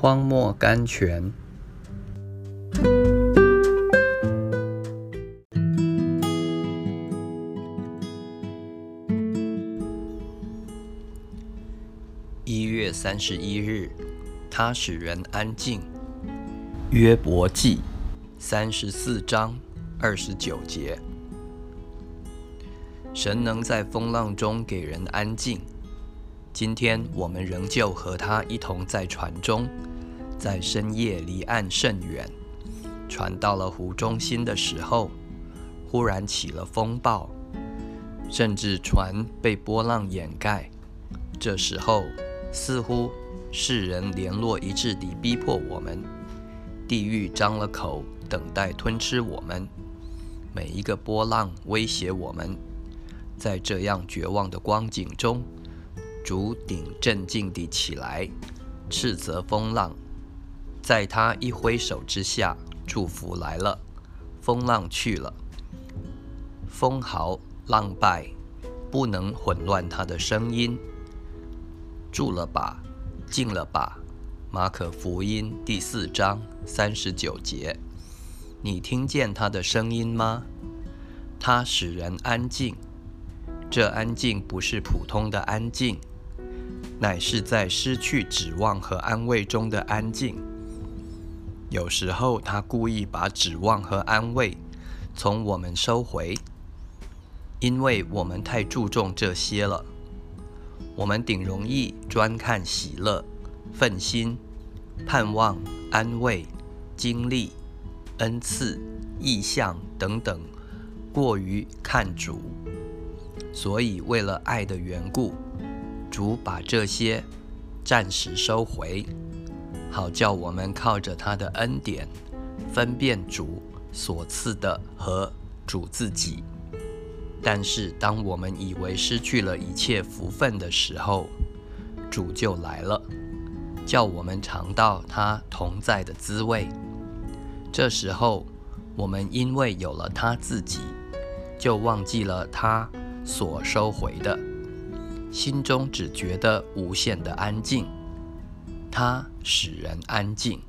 荒漠甘泉。一月三十一日，他使人安静。约伯记三十四章二十九节。神能在风浪中给人安静。今天我们仍旧和他一同在船中，在深夜离岸甚远，船到了湖中心的时候，忽然起了风暴，甚至船被波浪掩盖。这时候，似乎世人联络一致地逼迫我们，地狱张了口，等待吞吃我们。每一个波浪威胁我们，在这样绝望的光景中。主顶镇静地起来，斥责风浪，在他一挥手之下，祝福来了，风浪去了，风豪浪败，不能混乱他的声音。住了吧，静了吧。马可福音第四章三十九节，你听见他的声音吗？他使人安静，这安静不是普通的安静。乃是在失去指望和安慰中的安静。有时候，他故意把指望和安慰从我们收回，因为我们太注重这些了。我们顶容易专看喜乐、奋心、盼望、安慰、经历、恩赐、意象等等，过于看主。所以，为了爱的缘故。主把这些暂时收回，好叫我们靠着他的恩典，分辨主所赐的和主自己。但是，当我们以为失去了一切福分的时候，主就来了，叫我们尝到他同在的滋味。这时候，我们因为有了他自己，就忘记了他所收回的。心中只觉得无限的安静，它使人安静。